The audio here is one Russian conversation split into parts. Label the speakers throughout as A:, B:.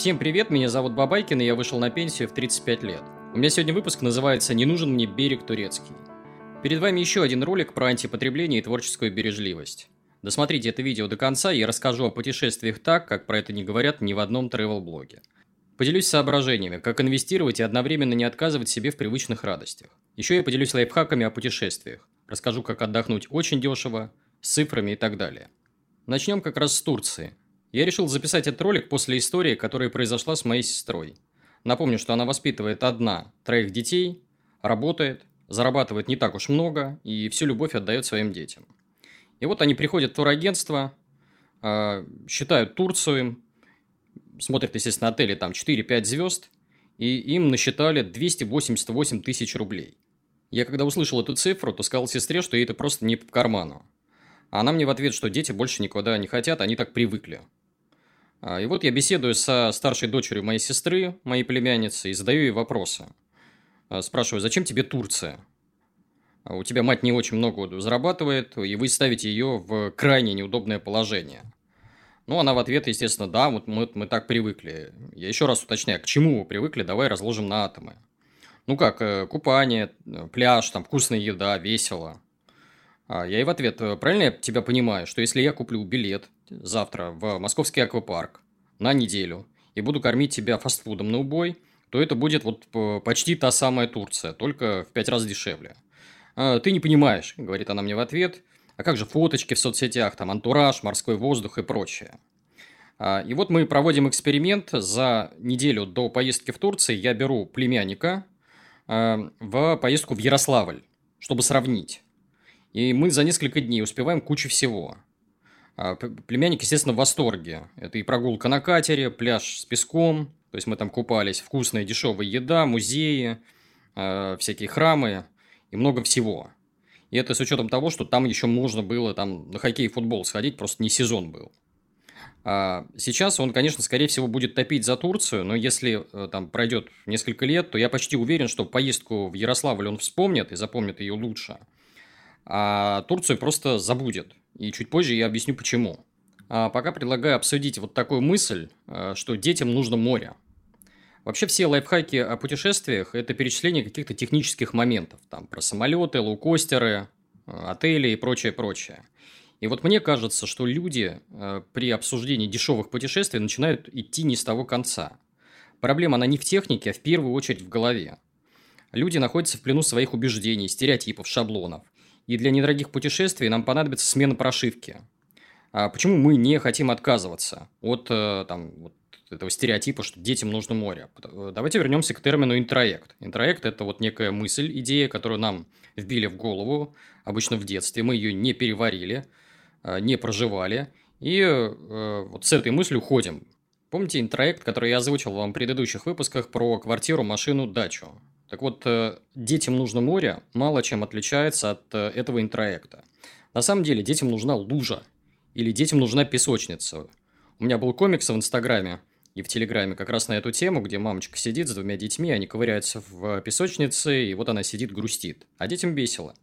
A: Всем привет, меня зовут Бабайкин, и я вышел на пенсию в 35 лет. У меня сегодня выпуск называется «Не нужен мне берег турецкий». Перед вами еще один ролик про антипотребление и творческую бережливость. Досмотрите это видео до конца, и я расскажу о путешествиях так, как про это не говорят ни в одном travel-блоге. Поделюсь соображениями, как инвестировать и одновременно не отказывать себе в привычных радостях. Еще я поделюсь лайфхаками о путешествиях. Расскажу, как отдохнуть очень дешево, с цифрами и так далее. Начнем как раз с Турции. Я решил записать этот ролик после истории, которая произошла с моей сестрой. Напомню, что она воспитывает одна троих детей, работает, зарабатывает не так уж много и всю любовь отдает своим детям. И вот они приходят в турагентство, а, считают Турцию, смотрят, естественно, отели там 4-5 звезд, и им насчитали 288 тысяч рублей. Я когда услышал эту цифру, то сказал сестре, что ей это просто не по карману. А она мне в ответ, что дети больше никуда не хотят, они так привыкли. А, и вот я беседую со старшей дочерью моей сестры, моей племянницы, и задаю ей вопросы. А, спрашиваю, зачем тебе Турция? А у тебя мать не очень много зарабатывает, и вы ставите ее в крайне неудобное положение. Ну, она в ответ, естественно, да, вот мы, мы так привыкли. Я еще раз уточняю, к чему вы привыкли, давай разложим на атомы. Ну как, э, купание, пляж, там вкусная еда, весело. Я и в ответ, правильно я тебя понимаю, что если я куплю билет завтра в московский аквапарк на неделю и буду кормить тебя фастфудом на убой, то это будет вот почти та самая Турция, только в пять раз дешевле. А, ты не понимаешь, говорит она мне в ответ, а как же фоточки в соцсетях, там антураж, морской воздух и прочее. А, и вот мы проводим эксперимент. За неделю до поездки в Турцию я беру племянника в поездку в Ярославль, чтобы сравнить. И мы за несколько дней успеваем кучу всего. А, племянник, естественно, в восторге. Это и прогулка на катере, пляж с песком, то есть мы там купались, вкусная дешевая еда, музеи, а, всякие храмы и много всего. И это с учетом того, что там еще можно было там на хоккей и футбол сходить, просто не сезон был. А сейчас он, конечно, скорее всего, будет топить за Турцию, но если э, там пройдет несколько лет, то я почти уверен, что поездку в Ярославль он вспомнит и запомнит ее лучше – а Турцию просто забудет. И чуть позже я объясню почему. А пока предлагаю обсудить вот такую мысль, э, что детям нужно море. Вообще все лайфхаки о путешествиях – это перечисление каких-то технических моментов. Там про самолеты, лоукостеры, э, отели и прочее, прочее. И вот мне кажется, что люди э, при обсуждении дешевых путешествий начинают идти не с того конца. Проблема, она не в технике, а в первую очередь в голове. Люди находятся в плену своих убеждений, стереотипов, шаблонов – и для недорогих путешествий нам понадобится смена прошивки. А почему мы не хотим отказываться от э, там, вот этого стереотипа, что детям нужно море? Э, давайте вернемся к термину интроект. Интроект – это вот некая мысль, идея, которую нам вбили в голову, обычно в детстве. Мы ее не переварили, э, не проживали, и вот с этой мыслью уходим. Помните интроект, который я озвучил вам в предыдущих выпусках про квартиру, машину, дачу? Так вот, э, детям нужно море мало чем отличается от э, этого интроекта. На самом деле, детям нужна лужа или детям нужна песочница. У меня был комикс в Инстаграме и в Телеграме как раз на эту тему, где мамочка сидит с двумя детьми, они ковыряются в песочнице, и вот она сидит, грустит. А детям весело.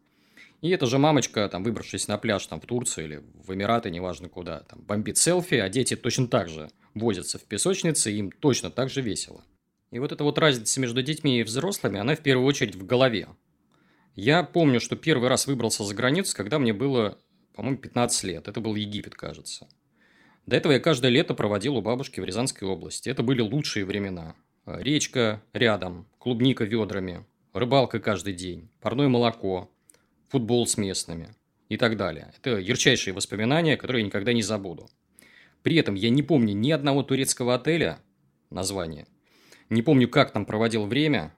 A: И эта же мамочка, там, выбравшись на пляж там, в Турцию или в Эмираты, неважно куда, там, бомбит селфи, а дети точно так же возятся в песочнице, им точно так же весело. И вот эта вот разница между детьми и взрослыми, она в первую очередь в голове. Я помню, что первый раз выбрался за границу, когда мне было, по-моему, 15 лет. Это был Египет, кажется. До этого я каждое лето проводил у бабушки в Рязанской области. Это были лучшие времена. Речка рядом, клубника ведрами, рыбалка каждый день, парное молоко, футбол с местными и так далее. Это ярчайшие воспоминания, которые я никогда не забуду. При этом я не помню ни одного турецкого отеля, названия, не помню, как там проводил время.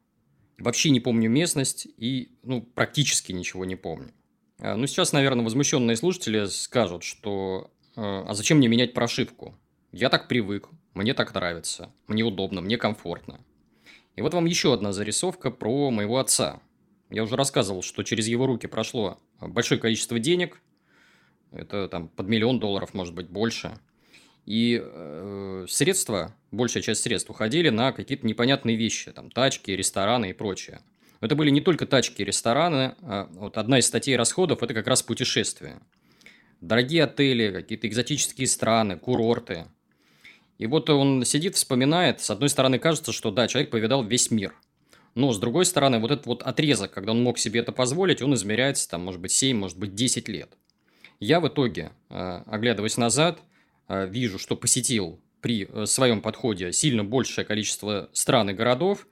A: Вообще не помню местность и ну, практически ничего не помню. А, ну, сейчас, наверное, возмущенные слушатели скажут, что а, «А зачем мне менять прошивку? Я так привык, мне так нравится, мне удобно, мне комфортно». И вот вам еще одна зарисовка про моего отца. Я уже рассказывал, что через его руки прошло большое количество денег. Это там под миллион долларов, может быть, больше – и э, средства, большая часть средств уходили на какие-то непонятные вещи, там тачки, рестораны и прочее. Но это были не только тачки и рестораны, а вот одна из статей расходов – это как раз путешествия. Дорогие отели, какие-то экзотические страны, курорты. И вот он сидит, вспоминает, с одной стороны кажется, что да, человек повидал весь мир. Но, с другой стороны, вот этот вот отрезок, когда он мог себе это позволить, он измеряется, там, может быть, 7, может быть, 10 лет. Я в итоге, э, оглядываясь назад, вижу, что посетил при э, своем подходе сильно большее количество стран и городов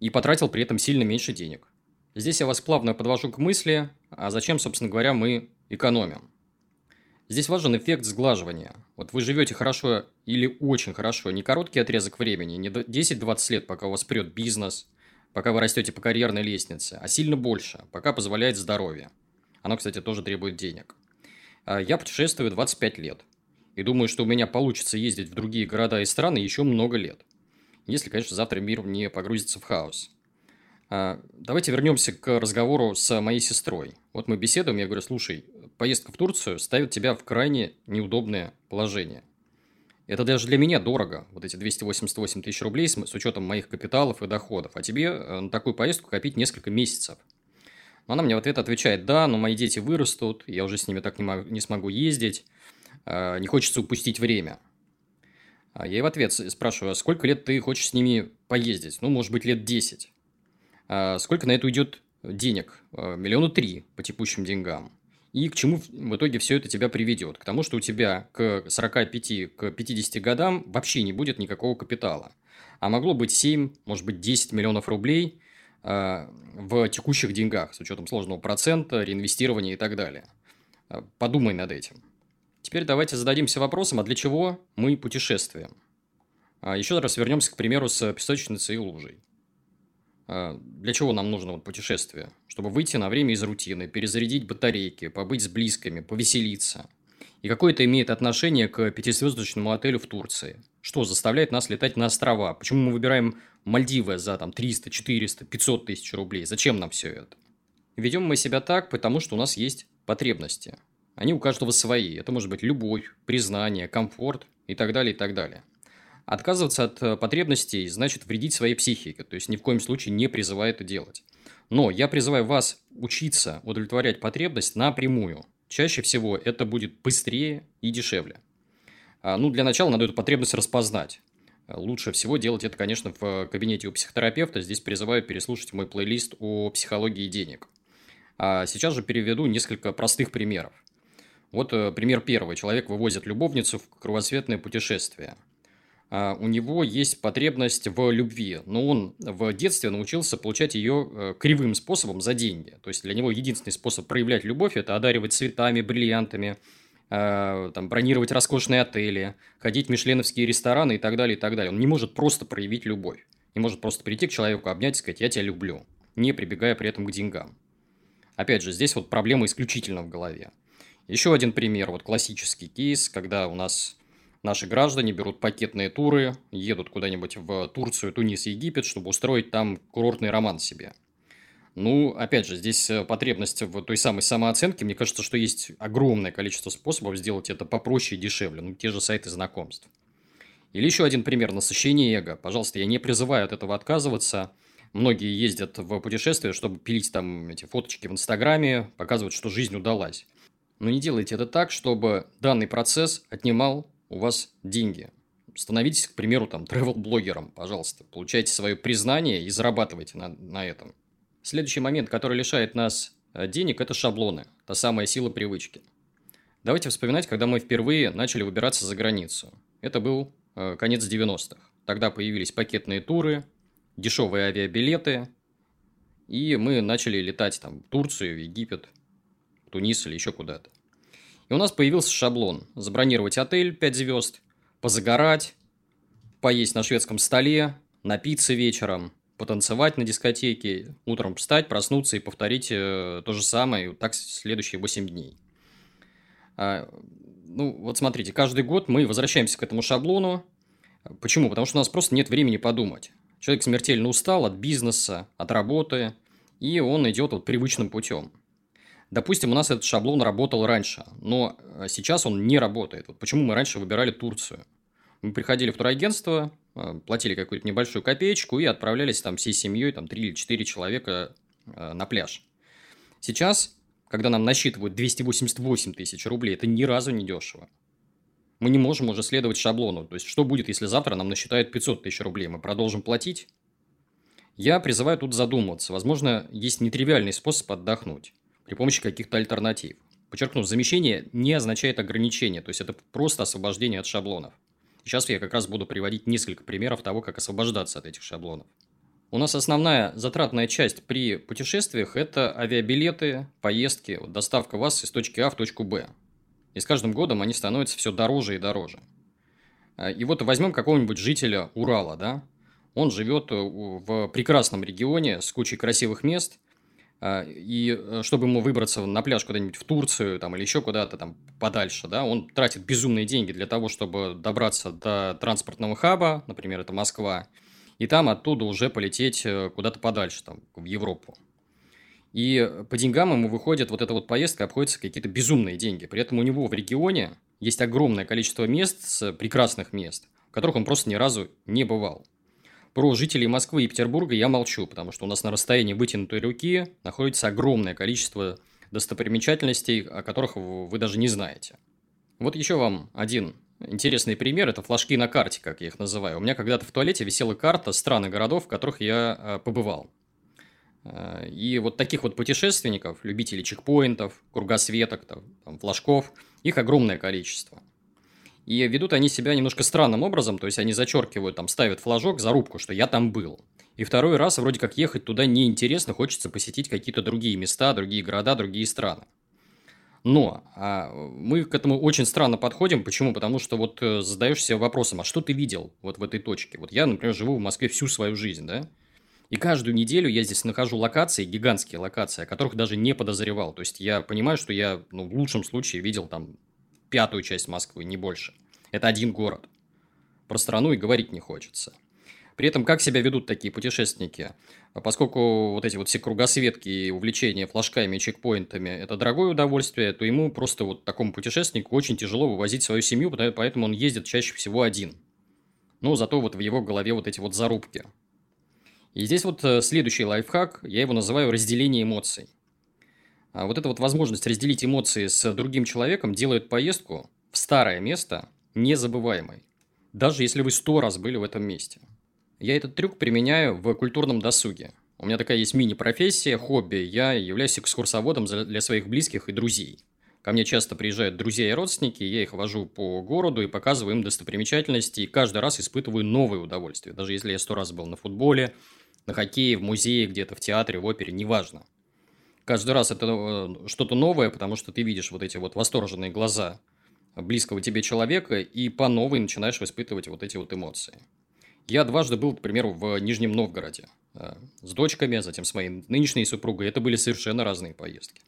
A: и потратил при этом сильно меньше денег. Здесь я вас плавно подвожу к мысли, а зачем, собственно говоря, мы экономим. Здесь важен эффект сглаживания. Вот вы живете хорошо или очень хорошо, не короткий отрезок времени, не 10-20 лет, пока у вас прет бизнес, пока вы растете по карьерной лестнице, а сильно больше, пока позволяет здоровье. Оно, кстати, тоже требует денег. А я путешествую 25 лет. И думаю, что у меня получится ездить в другие города и страны еще много лет. Если, конечно, завтра мир не погрузится в хаос. А, давайте вернемся к разговору с моей сестрой. Вот мы беседуем, я говорю, слушай, поездка в Турцию ставит тебя в крайне неудобное положение. Это даже для меня дорого, вот эти 288 тысяч рублей с, с учетом моих капиталов и доходов. А тебе э, на такую поездку копить несколько месяцев. Но она мне в ответ отвечает, да, но мои дети вырастут, я уже с ними так не, могу, не смогу ездить, не хочется упустить время. А я ей в ответ спрашиваю, а сколько лет ты хочешь с ними поездить? Ну, может быть, лет 10. А сколько на это уйдет денег? Миллиона три по текущим деньгам. И к чему в итоге все это тебя приведет? К тому, что у тебя к 45, к 50 годам вообще не будет никакого капитала. А могло быть 7, может быть 10 миллионов рублей в текущих деньгах, с учетом сложного процента, реинвестирования и так далее. Подумай над этим. Теперь давайте зададимся вопросом, а для чего мы путешествуем? А еще раз вернемся, к примеру, с песочницей и лужей. А, для чего нам нужно вот путешествие? Чтобы выйти на время из рутины, перезарядить батарейки, побыть с близкими, повеселиться. И какое это имеет отношение к пятизвездочному отелю в Турции? Что заставляет нас летать на острова? Почему мы выбираем Мальдивы за там 300, 400, 500 тысяч рублей? Зачем нам все это? Ведем мы себя так, потому что у нас есть потребности. Они у каждого свои. Это может быть любовь, признание, комфорт и так далее, и так далее. Отказываться от э, потребностей значит вредить своей психике, то есть ни в коем случае не призываю это делать. Но я призываю вас учиться удовлетворять потребность напрямую. Чаще всего это будет быстрее и дешевле. А, ну, для начала надо эту потребность распознать. Лучше всего делать это, конечно, в кабинете у психотерапевта. Здесь призываю переслушать мой плейлист о психологии денег. А сейчас же переведу несколько простых примеров. Вот э, пример первый. Человек вывозит любовницу в кругосветное путешествие – а, у него есть потребность в любви, но он в детстве научился получать ее э, кривым способом за деньги. То есть для него единственный способ проявлять любовь – это одаривать цветами, бриллиантами, а, там, бронировать роскошные отели, ходить в мишленовские рестораны и так далее, и так далее. Он не может просто проявить любовь. Не может просто прийти к человеку, обнять и сказать «я тебя люблю», не прибегая при этом к деньгам. Опять же, здесь вот проблема исключительно в голове. Еще один пример, вот классический кейс, когда у нас Наши граждане берут пакетные туры, едут куда-нибудь в Турцию, Тунис, Египет, чтобы устроить там курортный роман себе. Ну, опять же, здесь э, потребность в той самой самооценке. Мне кажется, что есть огромное количество способов сделать это попроще и дешевле. Ну, те же сайты знакомств. Или еще один пример – насыщение эго. Пожалуйста, я не призываю от этого отказываться. Многие ездят в путешествия, чтобы пилить там эти фоточки в Инстаграме, показывать, что жизнь удалась. Но не делайте это так, чтобы данный процесс отнимал у вас деньги. Становитесь, к примеру, там, travel-блогером, пожалуйста. Получайте свое признание и зарабатывайте на, на этом. Следующий момент, который лишает нас э, денег, это шаблоны. Та самая сила привычки. Давайте вспоминать, когда мы впервые начали выбираться за границу. Это был э, конец 90-х. Тогда появились пакетные туры, дешевые авиабилеты, и мы начали летать там в Турцию, в Египет, Тунис или еще куда-то. И у нас появился шаблон. Забронировать отель 5 звезд, позагорать, поесть на шведском столе, напиться вечером, потанцевать на дискотеке, утром встать, проснуться и повторить э, то же самое, и так следующие 8 дней. А, ну, вот смотрите, каждый год мы возвращаемся к этому шаблону. Почему? Потому что у нас просто нет времени подумать. Человек смертельно устал от бизнеса, от работы, и он идет вот привычным путем. Допустим, у нас этот шаблон работал раньше, но э, сейчас он не работает. Вот почему мы раньше выбирали Турцию? Мы приходили в турагентство, э, платили какую-то небольшую копеечку и отправлялись там всей семьей, там 3 или 4 человека э, на пляж. Сейчас, когда нам насчитывают 288 тысяч рублей, это ни разу не дешево. Мы не можем уже следовать шаблону. То есть, что будет, если завтра нам насчитают 500 тысяч рублей? Мы продолжим платить? Я призываю тут задуматься. Возможно, есть нетривиальный способ отдохнуть при помощи каких-то альтернатив. Подчеркну, замещение не означает ограничение, то есть это просто освобождение от шаблонов. Сейчас я как раз буду приводить несколько примеров того, как освобождаться от этих шаблонов. У нас основная затратная часть при путешествиях – это авиабилеты, поездки, доставка вас из точки А в точку Б. И с каждым годом они становятся все дороже и дороже. А, и вот возьмем какого-нибудь жителя Урала, да? Он живет э, в прекрасном регионе с кучей красивых мест, и э, чтобы ему выбраться на пляж куда-нибудь в Турцию там, или еще куда-то там подальше, да, он тратит безумные деньги для того, чтобы добраться до транспортного хаба, например, это Москва, и там оттуда уже полететь э, куда-то подальше, там, в Европу. И по деньгам ему выходит вот эта вот поездка, обходится какие-то безумные деньги. При этом у него в регионе есть огромное количество мест, прекрасных мест, в которых он просто ни разу не бывал. Про жителей Москвы и Петербурга я молчу, потому что у нас на расстоянии вытянутой руки находится огромное количество достопримечательностей, о которых вы даже не знаете. Вот еще вам один Интересный пример – это флажки на карте, как я их называю. У меня когда-то в туалете висела карта стран и городов, в которых я э, побывал. Э, и вот таких вот путешественников, любителей чекпоинтов, кругосветок, там, флажков, их огромное количество. И ведут они себя немножко странным образом, то есть они зачеркивают, там, ставят флажок, зарубку, что я там был. И второй раз вроде как ехать туда неинтересно, хочется посетить какие-то другие места, другие города, другие страны. Но а, мы к этому очень странно подходим. Почему? Потому что вот э, задаешь себе вопросом, а что ты видел вот в этой точке? Вот я, например, живу в Москве всю свою жизнь, да? И каждую неделю я здесь нахожу локации, гигантские локации, о которых даже не подозревал. То есть я понимаю, что я ну, в лучшем случае видел там пятую часть Москвы, не больше. Это один город. Про страну и говорить не хочется. При этом, как себя ведут такие путешественники? Поскольку вот эти вот все кругосветки и увлечения флажками и чекпоинтами – это дорогое удовольствие, то ему просто вот такому путешественнику очень тяжело вывозить свою семью, поэтому он ездит чаще всего один. Но зато вот в его голове вот эти вот зарубки. И здесь вот э, следующий лайфхак, я его называю разделение эмоций. А вот эта вот возможность разделить эмоции с другим человеком делает поездку в старое место незабываемой. Даже если вы сто раз были в этом месте – я этот трюк применяю в культурном досуге. У меня такая есть мини-профессия, хобби. Я являюсь экскурсоводом для своих близких и друзей. Ко мне часто приезжают друзья и родственники, я их вожу по городу и показываю им достопримечательности, и каждый раз испытываю новое удовольствие. Даже если я сто раз был на футболе, на хоккее, в музее, где-то в театре, в опере, неважно. Каждый раз это э, что-то новое, потому что ты видишь вот эти вот восторженные глаза близкого тебе человека, и по новой начинаешь испытывать вот эти вот эмоции. Я дважды был, к примеру, в Нижнем Новгороде э, с дочками, затем с моей нынешней супругой. Это были совершенно разные поездки.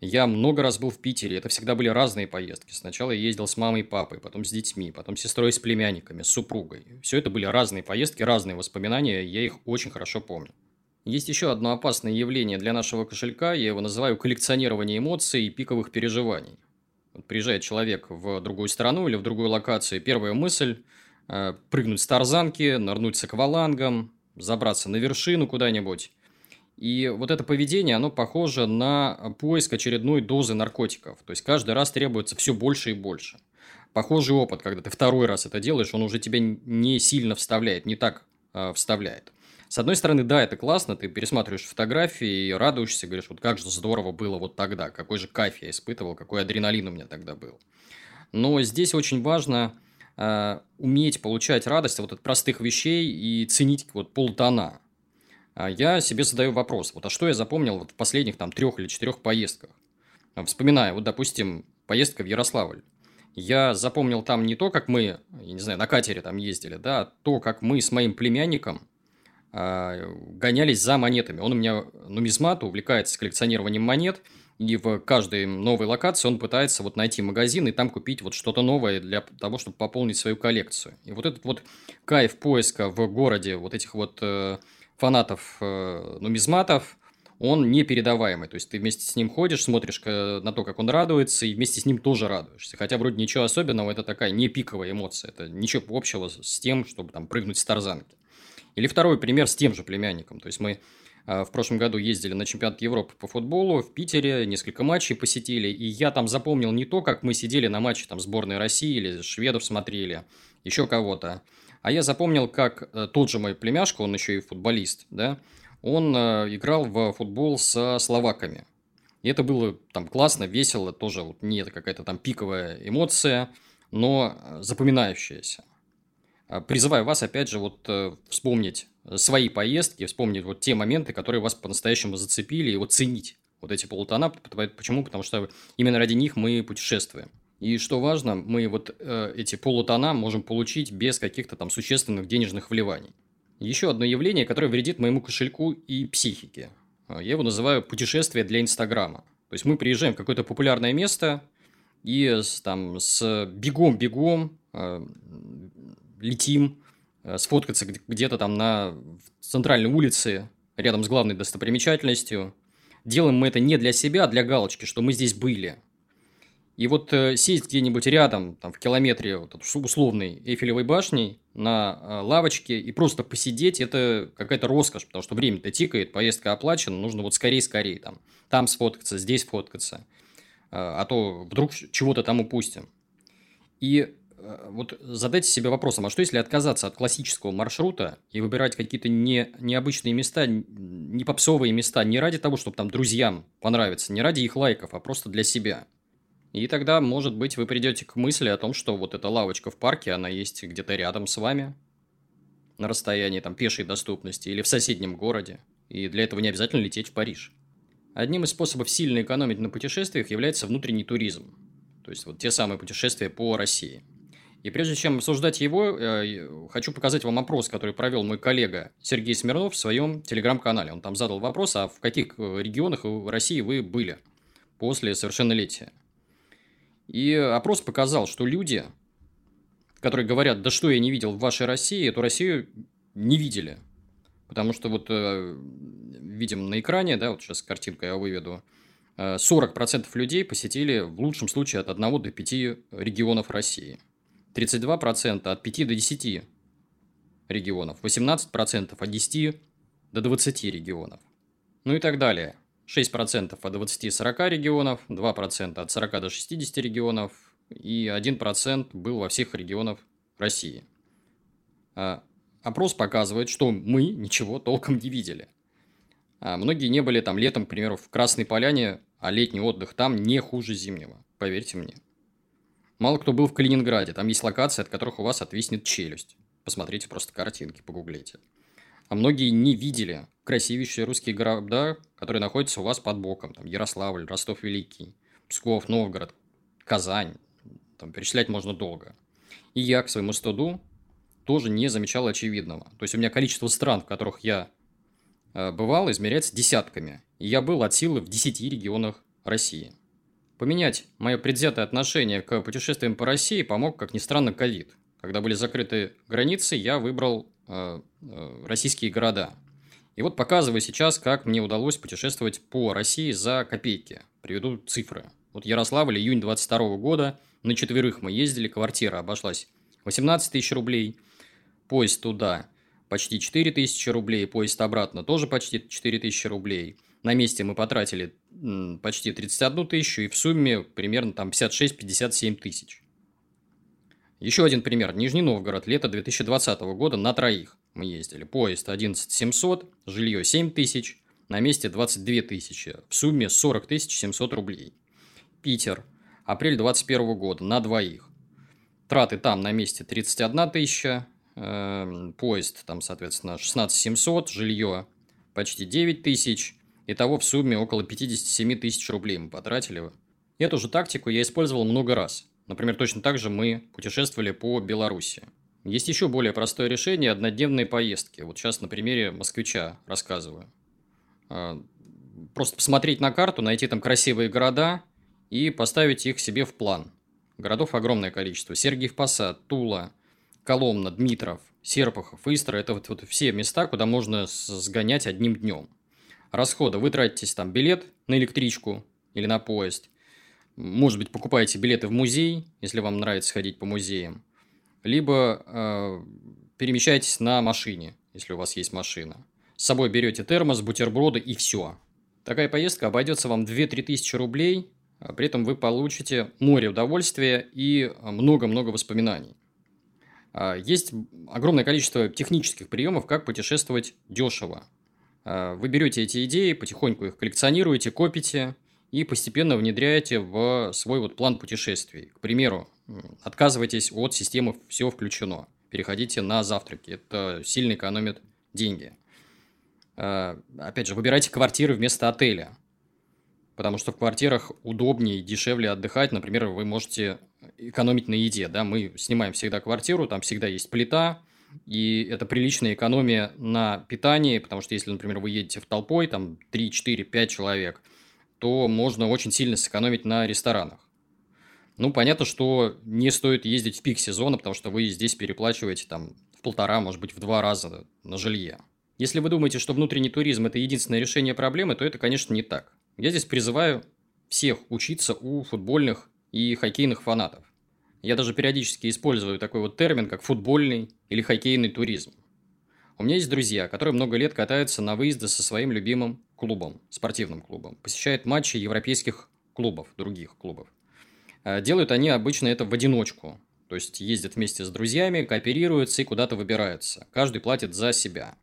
A: Я много раз был в Питере, это всегда были разные поездки. Сначала я ездил с мамой и папой, потом с детьми, потом с сестрой с племянниками, с супругой. Все это были разные поездки, разные воспоминания, я их очень хорошо помню. Есть еще одно опасное явление для нашего кошелька, я его называю коллекционирование эмоций и пиковых переживаний. Вот приезжает человек в другую страну или в другую локацию, первая мысль – Э, прыгнуть с тарзанки, нырнуть с аквалангом, забраться на вершину куда-нибудь. И вот это поведение, оно похоже на поиск очередной дозы наркотиков. То есть, каждый раз требуется все больше и больше. Похожий опыт, когда ты второй раз это делаешь, он уже тебя не сильно вставляет, не так э, вставляет. С одной стороны, да, это классно, ты пересматриваешь фотографии и радуешься, говоришь, вот как же здорово было вот тогда, какой же кайф я испытывал, какой адреналин у меня тогда был. Но здесь очень важно э, уметь получать радость вот от простых вещей и ценить вот полтона. А я себе задаю вопрос, вот а что я запомнил вот в последних там трех или четырех поездках? Вспоминаю, вот, допустим, поездка в Ярославль. Я запомнил там не то, как мы, я не знаю, на катере там ездили, да, а то, как мы с моим племянником гонялись за монетами. Он у меня нумизмат, увлекается коллекционированием монет – и в каждой новой локации он пытается вот найти магазин и там купить вот что-то новое для того, чтобы пополнить свою коллекцию. И вот этот вот кайф поиска в городе вот этих вот э, фанатов э, нумизматов, он непередаваемый. То есть ты вместе с ним ходишь, смотришь на то, как он радуется, и вместе с ним тоже радуешься. Хотя вроде ничего особенного, это такая не пиковая эмоция. Это ничего общего с тем, чтобы там прыгнуть с тарзанки. Или второй пример с тем же племянником. То есть мы А, в прошлом году ездили на чемпионат Европы по футболу в Питере, несколько матчей посетили, и я там запомнил не то, как мы сидели на матче там сборной России или шведов смотрели, еще кого-то, а я запомнил, как э, тот же мой племяшка, он еще и футболист, да, он э, играл в футбол со словаками. И это было там классно, весело, тоже вот не какая-то там пиковая эмоция, но э, запоминающаяся. А, призываю вас, опять же, вот вспомнить свои поездки, вспомнить вот те моменты, которые вас по-настоящему зацепили, и вот ценить вот эти полутона. Почему? Потому что именно ради них мы путешествуем. И что важно, мы вот э, эти полутона можем получить без каких-то там существенных денежных вливаний. Еще одно явление, которое вредит моему кошельку и психике. Я его называю путешествие для Инстаграма. То есть мы приезжаем в какое-то популярное место и с, там с бегом-бегом э, летим э, сфоткаться где-то там на центральной улице рядом с главной достопримечательностью. Делаем мы это не для себя, а для галочки, что мы здесь были – и вот э, сесть где-нибудь рядом, там, в километре вот, условной Эйфелевой башни на э, лавочке и просто посидеть, это какая-то роскошь, потому что время-то тикает, поездка оплачена, нужно вот скорее-скорее там, там сфоткаться, здесь фоткаться, э, а то вдруг чего-то там упустим. И вот задайте себе вопросом, а что если отказаться от классического маршрута и выбирать какие-то не, необычные места, не попсовые места, не ради того, чтобы там друзьям понравиться, не ради их лайков, а просто для себя – и тогда, может быть, вы придете к мысли о том, что вот эта лавочка в парке, она есть где-то рядом с вами, на расстоянии там пешей доступности или в соседнем городе. И для этого не обязательно лететь в Париж. Одним из способов сильно экономить на путешествиях является внутренний туризм. То есть вот те самые путешествия по России. И прежде чем обсуждать его, э, хочу показать вам опрос, который провел мой коллега Сергей Смирнов в своем телеграм-канале. Он там задал вопрос, а в каких э, регионах России вы были после совершеннолетия. И опрос показал, что люди, которые говорят, да что я не видел в вашей России, эту Россию не видели. Потому что вот э, видим на экране, да, вот сейчас картинка я выведу, 40% э, людей посетили в лучшем случае от 1 до 5 регионов России. 32% от 5 до 10 регионов. 18% от 10 до 20 регионов. Ну и так далее. 6% от 20-40 регионов, 2% от 40 до 60 регионов и 1% был во всех регионах России. А, опрос показывает, что мы ничего толком не видели. А многие не были там летом, к примеру, в Красной Поляне, а летний отдых там не хуже зимнего, поверьте мне. Мало кто был в Калининграде, там есть локации, от которых у вас отвиснет челюсть. Посмотрите просто картинки, погуглите а многие не видели красивейшие русские города, которые находятся у вас под боком. Там Ярославль, Ростов-Великий, Псков, Новгород, Казань. Там перечислять можно долго. И я, к своему стыду, тоже не замечал очевидного. То есть у меня количество стран, в которых я э, бывал, измеряется десятками. И я был от силы в 10 регионах России. Поменять мое предвзятое отношение к путешествиям по России помог, как ни странно, ковид. Когда были закрыты границы, я выбрал Э, э, российские города. И вот показываю сейчас, как мне удалось путешествовать по России за копейки. Приведу цифры. Вот Ярославль, июнь 22 года, на четверых мы ездили, квартира обошлась 18 тысяч рублей, поезд туда почти 4 тысячи рублей, поезд обратно тоже почти 4 тысячи рублей. На месте мы потратили почти 31 тысячу и в сумме примерно там 56-57 тысяч. Еще один пример. Нижний Новгород. Лето 2020 года на троих мы ездили. Поезд 11 700, жилье 7 тысяч, на месте 22 тысячи. В сумме 40 тысяч 700 рублей. Питер. Апрель 2021 года на двоих. Траты там на месте 31 тысяча. Э, поезд там, соответственно, 16 700, жилье почти 9 тысяч. Итого в сумме около 57 тысяч рублей мы потратили. Эту же тактику я использовал много раз. Например, точно так же мы путешествовали по Беларуси. Есть еще более простое решение – однодневные поездки. Вот сейчас на примере москвича рассказываю. А, просто посмотреть на карту, найти там красивые города и поставить их себе в план. Городов огромное количество. Сергиев Посад, Тула, Коломна, Дмитров, Серпухов, Истра – это вот, вот все места, куда можно сгонять одним днем. Расходы. Вы тратитесь там билет на электричку или на поезд – может быть, покупаете билеты в музей, если вам нравится ходить по музеям, либо э, перемещаетесь на машине, если у вас есть машина. С собой берете термос, бутерброды и все. Такая поездка обойдется вам 2-3 тысячи рублей, а при этом вы получите море удовольствия и много-много воспоминаний. А, есть огромное количество технических приемов, как путешествовать дешево. А, вы берете эти идеи, потихоньку их коллекционируете, копите и постепенно внедряете в свой вот план путешествий. К примеру, отказывайтесь от системы «все включено», переходите на завтраки, это сильно экономит деньги. А, опять же, выбирайте квартиры вместо отеля, потому что в квартирах удобнее и дешевле отдыхать. Например, вы можете экономить на еде, да, мы снимаем всегда квартиру, там всегда есть плита, и это приличная экономия на питании, потому что если, например, вы едете в толпой, там 3, 4, 5 человек, то можно очень сильно сэкономить на ресторанах. Ну, понятно, что не стоит ездить в пик сезона, потому что вы здесь переплачиваете там в полтора, может быть, в два раза на жилье. Если вы думаете, что внутренний туризм – это единственное решение проблемы, то это, конечно, не так. Я здесь призываю всех учиться у футбольных и хоккейных фанатов. Я даже периодически использую такой вот термин, как футбольный или хоккейный туризм. У меня есть друзья, которые много лет катаются на выезды со своим любимым клубом, спортивным клубом, посещают матчи европейских клубов, других клубов. А делают они обычно это в одиночку, то есть ездят вместе с друзьями, кооперируются и куда-то выбираются. Каждый платит за себя.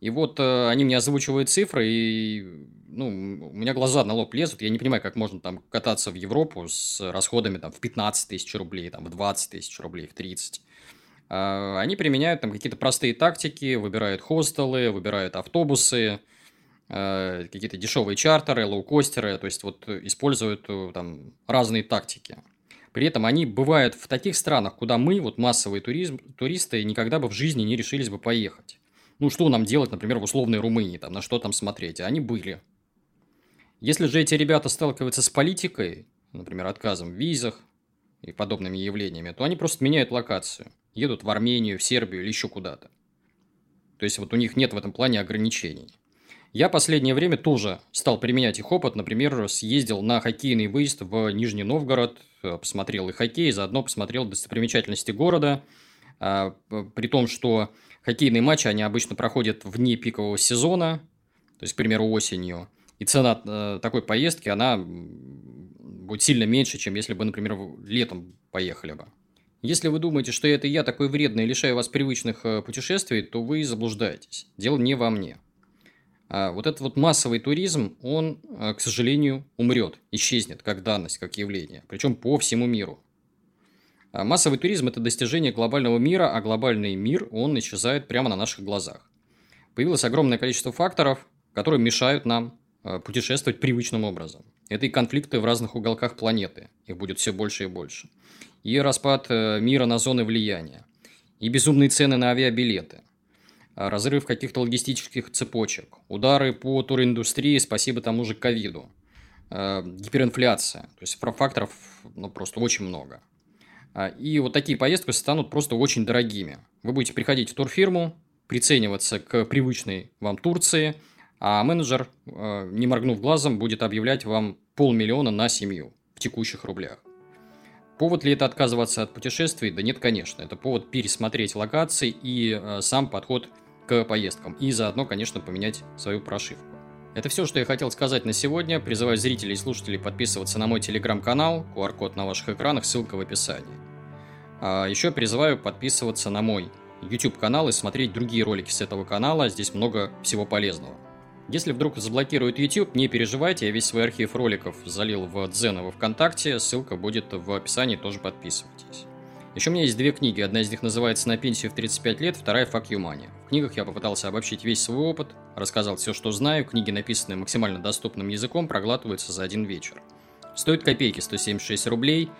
A: И вот э, они мне озвучивают цифры, и ну, у меня глаза на лоб лезут. Я не понимаю, как можно там кататься в Европу с расходами там, в 15 тысяч рублей, там, в 20 тысяч рублей, в 30. А, они применяют там какие-то простые тактики, выбирают хостелы, выбирают автобусы, э, какие-то дешевые чартеры, лоукостеры, то есть вот используют э, там разные тактики. При этом они бывают в таких странах, куда мы, вот массовые туризм, туристы, никогда бы в жизни не решились бы поехать. Ну, что нам делать, например, в условной Румынии, там, на что там смотреть? Они были. Если же эти ребята сталкиваются с политикой, например, отказом в визах и подобными явлениями, то они просто меняют локацию. Едут в Армению, в Сербию или еще куда-то. То есть, вот у них нет в этом плане ограничений. Я последнее время тоже стал применять их опыт. Например, съездил на хоккейный выезд в Нижний Новгород, э, посмотрел и хоккей, заодно посмотрел достопримечательности города. А, при том, что Хоккейные матчи, они обычно проходят вне пикового сезона, то есть, к примеру, осенью. И цена э, такой поездки, она будет сильно меньше, чем если бы, например, летом поехали бы. Если вы думаете, что это я такой вредный и лишаю вас привычных э, путешествий, то вы заблуждаетесь. Дело не во мне. А вот этот вот массовый туризм, он, э, к сожалению, умрет, исчезнет как данность, как явление. Причем по всему миру. А массовый туризм – это достижение глобального мира, а глобальный мир, он исчезает прямо на наших глазах. Появилось огромное количество факторов, которые мешают нам а, путешествовать привычным образом. Это и конфликты в разных уголках планеты, их будет все больше и больше. И распад э, мира на зоны влияния. И безумные цены на авиабилеты. А разрыв каких-то логистических цепочек. Удары по туриндустрии, спасибо тому же ковиду. Гиперинфляция. То есть факторов ну, просто очень много. А, и вот такие поездки станут просто очень дорогими. Вы будете приходить в турфирму, прицениваться к привычной вам Турции, а менеджер, а, не моргнув глазом, будет объявлять вам полмиллиона на семью в текущих рублях. Повод ли это отказываться от путешествий? Да нет, конечно. Это повод пересмотреть локации и а, сам подход к поездкам. И заодно, конечно, поменять свою прошивку. Это все, что я хотел сказать на сегодня. Призываю зрителей и слушателей подписываться на мой телеграм-канал. QR-код на ваших экранах, ссылка в описании. А еще призываю подписываться на мой YouTube канал и смотреть другие ролики с этого канала. Здесь много всего полезного. Если вдруг заблокируют YouTube, не переживайте, я весь свой архив роликов залил в Дзен и во Вконтакте, ссылка будет в описании, тоже подписывайтесь. Еще у меня есть две книги. Одна из них называется «На пенсию в 35 лет», вторая «Fuck you money». В книгах я попытался обобщить весь свой опыт, рассказал все, что знаю. Книги, написанные максимально доступным языком, проглатываются за один вечер. Стоит копейки, 176 рублей.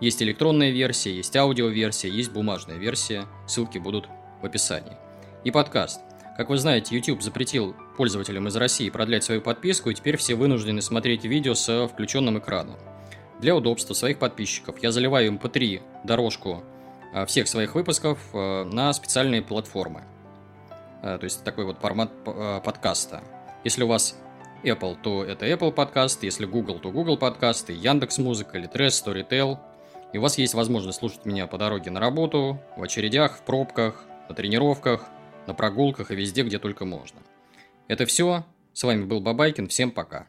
A: Есть электронная версия, есть аудиоверсия, есть бумажная версия. Ссылки будут в описании. И подкаст. Как вы знаете, YouTube запретил пользователям из России продлять свою подписку, и теперь все вынуждены смотреть видео с включенным экраном. Для удобства своих подписчиков я заливаю MP3 дорожку а, всех своих выпусков а, на специальные платформы. А, то есть такой вот формат подкаста. Если у вас Apple, то это Apple подкаст, если Google, то Google подкасты, Яндекс Музыка, Litres, Storytel. И у вас есть возможность слушать меня по дороге на работу, в очередях, в пробках, на тренировках, на прогулках и везде, где только можно. Это все. С вами был Бабайкин. Всем пока.